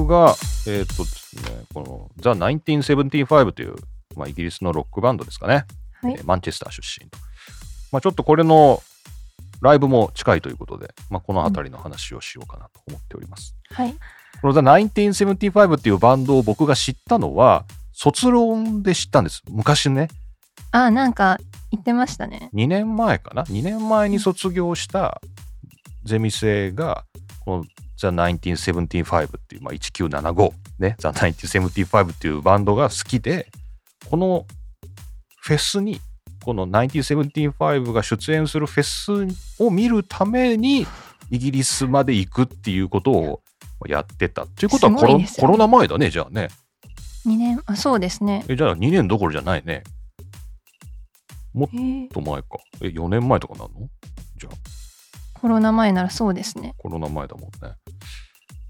僕が、えっ、とですね、この、ザ・1975という、まあ、イギリスのロックバンドですかね。はいえーマンチェスター出身と。まあ、ちょっとこれのライブも近いということで、まあ、この辺りの話をしようかなと思っております。はい。このザ・1975っていうバンドを僕が知ったのは、卒論で知ったんです。昔ね、あ、なんか言ってましたね。2年前かな ?2 年前に卒業したゼミ生が、このザ・1975っていう、まあ、1975ね、ザ・1975っていうバンドが好きで、このフェスに、この1975が出演するフェスを見るために、イギリスまで行くっていうことをやってた。ということはコロ,、ねコロナ前だね、じゃあね。2年、あ、そうですね。えじゃあ2年どころじゃないね。もっえーと前か。え、4年前とかなの？じゃあ。コロナ前ならそうですね。コロナ前だもんね。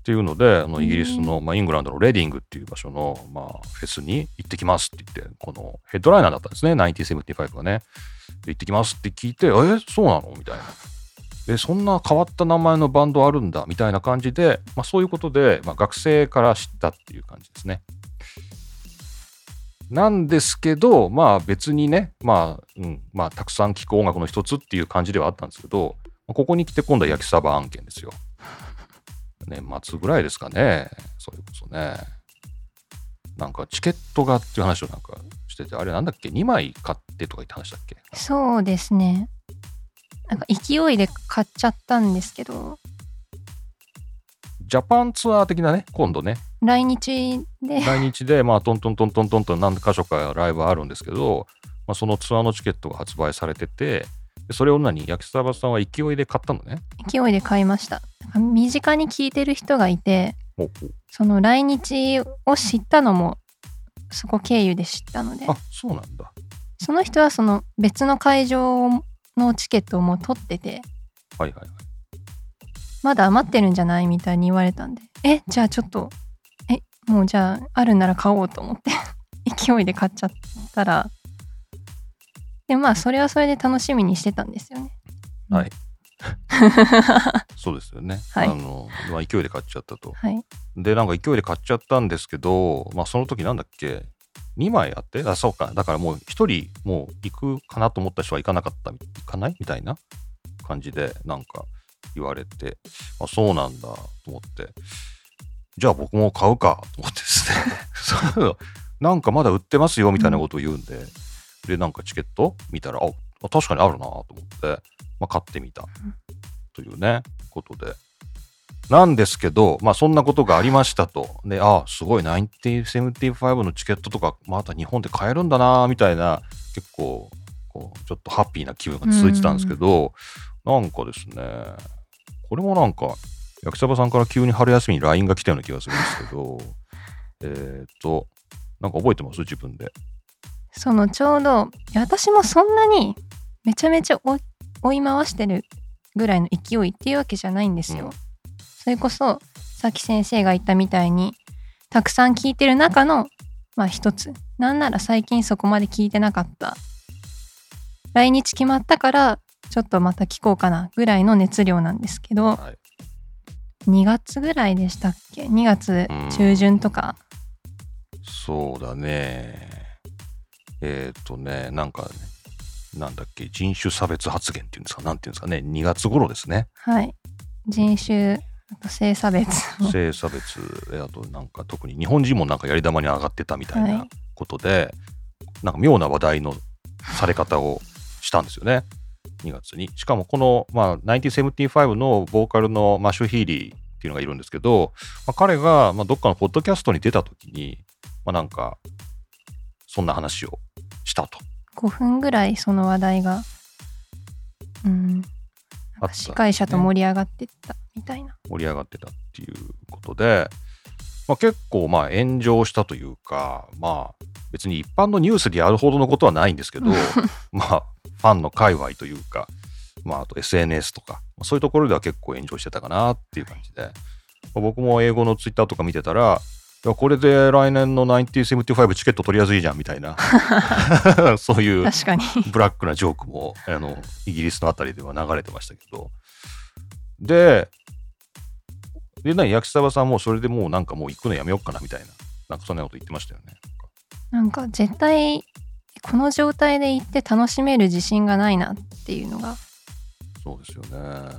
っていうので、あのイギリスの、まあ、イングランドのレディングっていう場所の、まあ、フェスに行ってきますって言って、このヘッドライナーだったんですね、1975がね。で行ってきますって聞いて、え、そうなの？みたいな。え、そんな変わった名前のバンドあるんだ？みたいな感じで、まあ、そういうことで、まあ、学生から知ったっていう感じですね。なんですけど、まあ別にね、まあ、うん、まあたくさん聴く音楽の一つっていう感じではあったんですけど、ここに来て今度は焼きサバ案件ですよ。年末ぐらいですかね。それこそね。なんかチケットがっていう話をなんかしてて、あれなんだっけ ?2 枚買ってとか言って話だっけ？そうですね。なんか勢いで買っちゃったんですけど、ジャパンツアー的なね、今度ね、来日で、来日で、まあ、トントントントントンと何箇所かライブあるんですけど、まあ、そのツアーのチケットが発売されてて、でそれを何？焼きサバさんは勢いで買ったのね。勢いで買いました。身近に聞いてる人がいて、その来日を知ったのも、そこ経由で知ったので、あ、そうなんだ。その人はその別の会場のチケットをもう取ってて、はいはいはい。まだ余ってるんじゃないみたいに言われたんで、え、じゃあちょっと、え、もうじゃああるなら買おうと思って、勢いで買っちゃったら、でまあそれはそれで楽しみにしてたんですよね。はい。そうですよね。はい。あの、まあ、勢いで買っちゃったと。はい。で、なんか勢いで買っちゃったんですけど、まあ、その時なんだっけ ?2 枚あって？あ、そうか。だからもう1人、もう行くかなと思った人は行かなかった、行かない？みたいな？感じで、なんか言われて、あ、そうなんだと思って、じゃあ僕も買うか。と思ってですね。そう。なんかまだ売ってますよみたいなことを言うんで、で、なんかチケット見たら、あ、確かにあるなと思って、まあ、買ってみたというね、ことで。なんですけど、まあそんなことがありましたと。で、あすごい1975のチケットとかまた日本で買えるんだなみたいな、結構、こう、ちょっとハッピーな気分が続いてたんですけど、なんかですね、これもなんか、焼きそばさんから急に春休みに LINE が来たような気がするんですけど、えっと、なんか覚えてます？自分で。そのちょうど、私もそんなにめちゃめちゃ追い回してるぐらいの勢いっていうわけじゃないんですよ。うんそれこそ、さっき先生が言ったみたいに、たくさん聞いてる中の、まあ一つ。なんなら最近そこまで聞いてなかった。来日決まったから、ちょっとまた聞こうかなぐらいの熱量なんですけど、はい。2月ぐらいでしたっけ ?2 月中旬とか。そうだね。えっ、とね、なんかね、なんだっけ、人種差別発言っていうんですか、なんていうんですかね、2月頃ですね。はい。人種、あと性差別の。性差別、えあとなんか特に日本人もなんかやり玉に上がってたみたいはないことで、なんか妙な話題のされ方をしたんですよね。2月に。しかもこの、まあ、1975のボーカルのマシュ・ヒーリーっていうのがいるんですけど、まあ、彼が、まあ、どっかのポッドキャストに出た時に、まあ、なんか、そんな話をしたと。5分ぐらいその話題が、うん、なん司会者と盛り上がってったみたいな。盛り上がってたっていうことで、まあ、結構まあ炎上したというか、まあ別に一般のニュースでやるほどのことはないんですけど、まあファンの界隈というか、まああと SNS とか、そういうところでは結構炎上してたかなっていう感じで、まあ僕も英語のツイッターとか見てたら、いやこれで来年の1975チケット取りやすいじゃんみたいな、そういう確かに。ブラックなジョークもあのイギリスのあたりでは流れてましたけどでで、な焼きそばさんもそれでもうなんかもう行くのやめようかなみたいな、なんかそんなこと言ってましたよね。なんか絶対この状態で行って楽しめる自信がないなっていうのがそうですよね。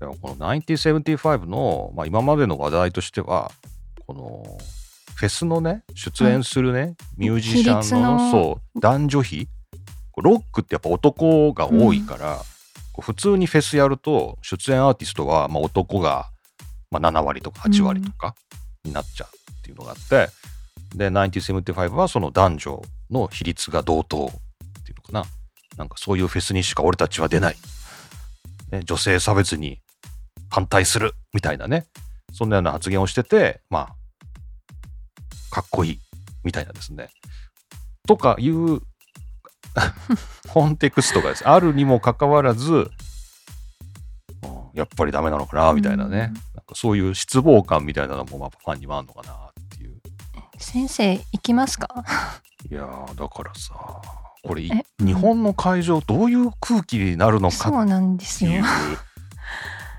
でもこの1975の、まあ、今までの話題としては、このフェスのね、出演するね、ミュージシャンのの。そう男女比、ロックってやっぱ男が多いから、こう普通にフェスやると、出演アーティストはまあ男がまあ7割とか8割とかになっちゃうっていうのがあって、で、1975はその男女の比率が同等っていうのかな。なんかそういうフェスにしか俺たちは出ない。ね、女性差別に反対するみたいなね、そんなような発言をしてて、まあ、かっこいいみたいなですね。とかいう コンテクストがです、あるにもかかわらず、うんやっぱりダメなのかなみたいなね、うん。なんかそういう失望感みたいなのもまあファンにもあるのかなっていう。先生行きますか？いやーだからさ、これ日本の会場どういう空気になるのかそうなんですよ。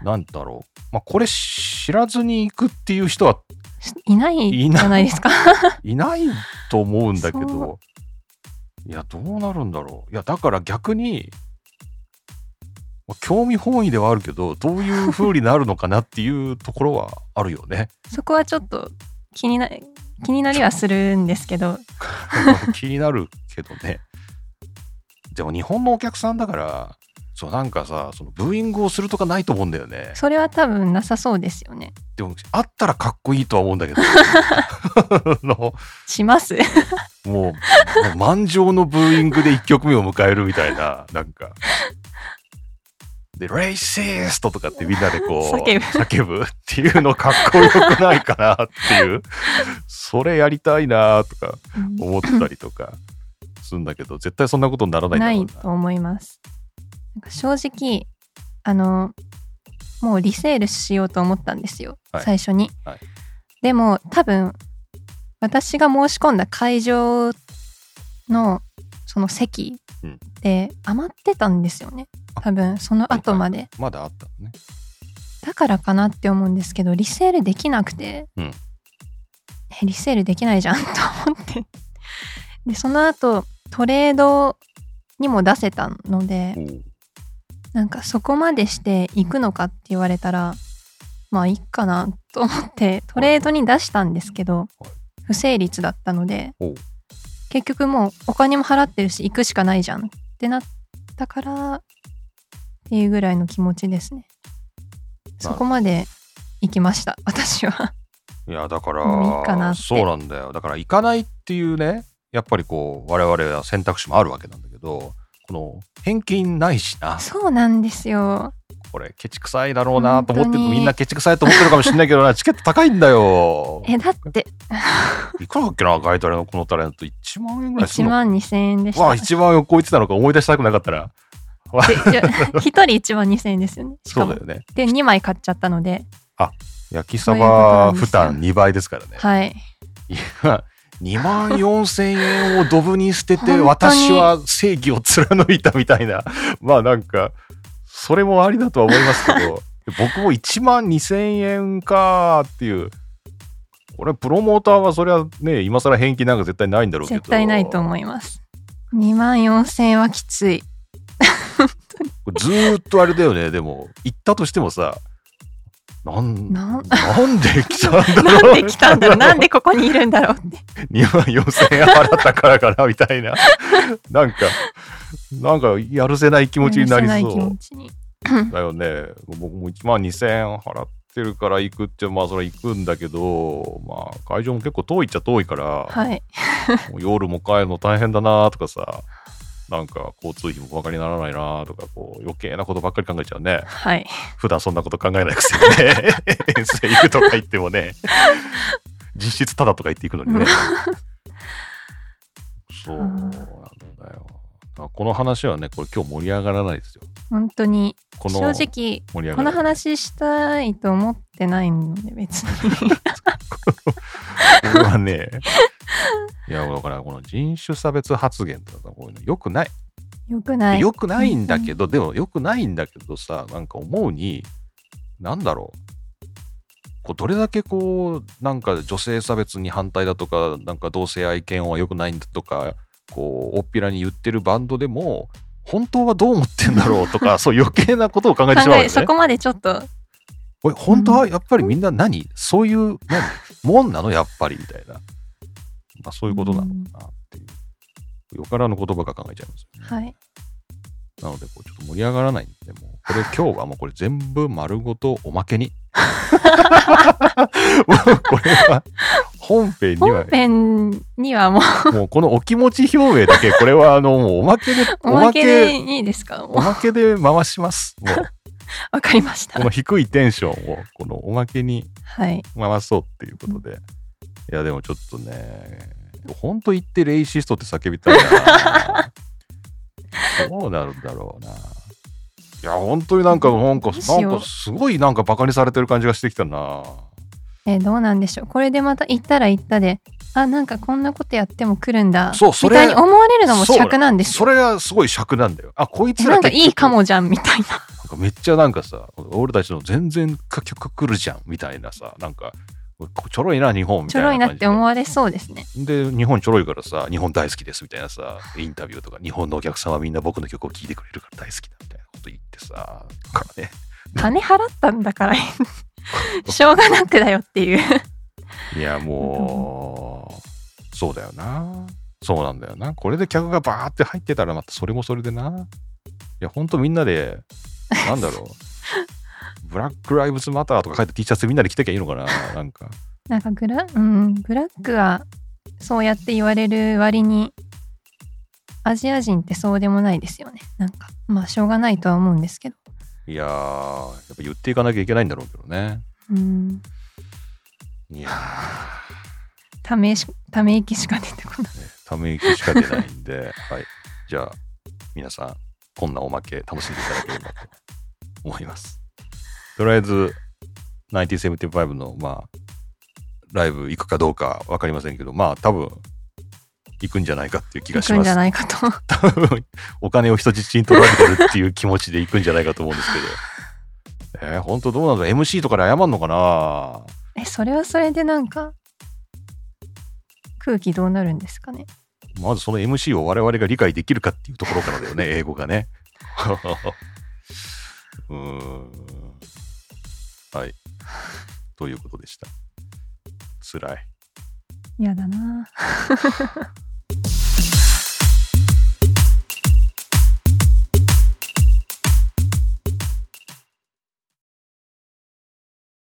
なんだろう。まあこれ知らずに行くっていう人はいないじゃないですかいないと思うんだけそど、いや、どうなるんだろう。いや、だから逆に、まあ興味本位ではあるけど、どういう風になるのかなっていうところはあるよね。そこはちょっと気にな気になりはするんですけど 気になるけどね。でも日本のお客さんだから、そうなんかさ、そのブーイングをするとかないと思うんだよね。それは多分なさそうですよねでも、あったらかっこいいとは思うんだけど。しますもう、満場のブーイングで1曲目を迎えるみたいな、なんか。で、レイシストとかってみんなでこう、叫ぶ叫ぶっていうのかっこよくないかなっていう、それやりたいなとか思ったりとかするんだけど、絶対そんなことにならないんだろうな。ないと思いますなんか正直あのもうリセールしようと思ったんですよ、はい。最初に、はい。でも多分私が申し込んだ会場のその席うん。で余ってたんですよね。多分その後まで。まだあったのね。だからかなって思うんですけどリセールできなくて、うん。えリセールできないじゃんと思って。でその後トレードにも出せたのでおうなんかそこまでして行くのかって言われたらまあいいかなと思ってトレードに出したんですけどはい。不成立だったので結局もうお金も払ってるし行くしかないじゃんってなったからっていうぐらいの気持ちですね。そこまで行きました私は。いや、だから、そうなんだよ。だから行かないっていうね、やっぱりこう、我々は選択肢もあるわけなんだけど、この返金ないしな。そうなんですよ。これケチくさいだろうなと思ってみんなケチくさいと思ってるかもしれないけどな。チケット高いんだよ。えだって。いくらだっけなガイタレのこのタレント1万円ぐらいする1の万2000円でした。わあ1万円を超えてたのか思い出したくなかったら。わでいや一人1万2000円ですよね。そうだよね。で2枚買っちゃったので。焼きそば負担2倍ですからね。はい。いや2万4千円をドブに捨てて 私は正義を貫いたみたいな。まあなんかそれもありだとは思いますけど。僕も1万2千円かーっていう。これプロモーターはそれはね今更返金なんか絶対ないんだろうけど。絶対ないと思います。2万4000円はきつい。ずーっとあれだよねでも。行ったとしてもさなんなんなんで来たんだろう。なんで来たんだろう。なんでここにいるんだろうって。2万4000円払ったからかなみたいな。なんかなんかやるせない気持ちになり許せない気そう持ちに。だよね。僕も1万2000円払ってるから行くってまあそれ行くんだけどまあ会場も結構遠いっちゃ遠いから、はい。もう夜も帰るの大変だなとかさなんか交通費もバカにならないなとかこう余計なことばっかり考えちゃうね。はい。普段そんなこと考えないくせにね。遠征行くとか言ってもね。実質ただとか言っていくのにね。そうなんだよ。あこの話はねこれ今日盛り上がらないですよ。本当に。この正直この話したいと思ってないので別に。これはねいやだからこの人種差別発言とかこういうのよくない。よくない。よくないんだけど、でもよくないんだけどさ、なんか思うに、なんだろう。こうどれだけこうなんか女性差別に反対だとかなんか同性愛見は良くないんだとかこう大っぴらに言ってるバンドでも本当はどう思ってんだろうとか そう余計なことを考えてしまうよね。そこまでちょっと。おい本当はやっぱりみんな何、そういう何？もんなの？やっぱりみたいな、まあ、そういうことなのかなっていうよからぬ言葉が考えちゃいますよね。はいなのでこうちょっと盛り上がらないんでもうこれ今日はもうこれ全部丸ごとおまけに。もうこれは本編には本編にはもうもうこのお気持ち表明だけこれはあのもうおまけでおまけでいいですか？おまけで回します。も うわかりましたこの低いテンションをこのおまけにはい回そうっていうことで。いやでもちょっとね、ほんと言ってレイシストって叫びたいな。どうなるんだろうな。いや、本当になんか、なんか、なんかすごいなんかバカにされてる感じがしてきたな。えどうなんでしょうこれでまた行ったら行ったであなんかこんなことやっても来るんだそうそれみたいに思われるのも尺なんですよそれがすごい尺なんだよ。あ、こいつえなんかいいかもじゃんみたいななんかめっちゃなんかさ、俺たちの全然曲来るじゃんみたいなさ、なんか、ちょろいな、日本みちょろいたいな感じで。なって思われそうですねで、日本ちょろいからさ、日本大好きですみたいなさ、インタビューとか、日本のお客さんはみんな僕の曲を聴いてくれるから大好きだみたいなこと言ってさ、からね。金払ったんだから しょうがなくだよっていういや、もう、そうだよな。そうなんだよな。これで客がバーって入ってたら、またそれもそれでな。いや、ほんとみんなで、なんだろう。ブラック・ライブズ・マターとか書いて T シャツみんなで着てきゃいいのかな？なんか。なんかグラ,、うん、ブラックはそうやって言われる割にアジア人ってそうでもないですよねなんかまあしょうがないとは思うんですけどいやー、やっぱ言っていかなきゃいけないんだろうけどね。うんいやためし、ため息しか出てこない。ため息しか出ないんで、はい。じゃあ、皆さん、こんなおまけ楽しんでいただければと思います。とりあえず、1975の、まあ、ライブ行くかどうか分かりませんけど、まあ、多分、行くんじゃないかっていう気がします行くんじゃ。ないかと。多分、お金を人質に取られてるっていう気持ちで行くんじゃないかと思うんですけど。えー、本当どうなんだろう ?MC とかで謝んのかな？え、それはそれでなんか、空気どうなるんですかね？まずその MC を我々が理解できるかっていうところからだよね、英語がね。うーん。はい。ということでした。辛い。嫌だな。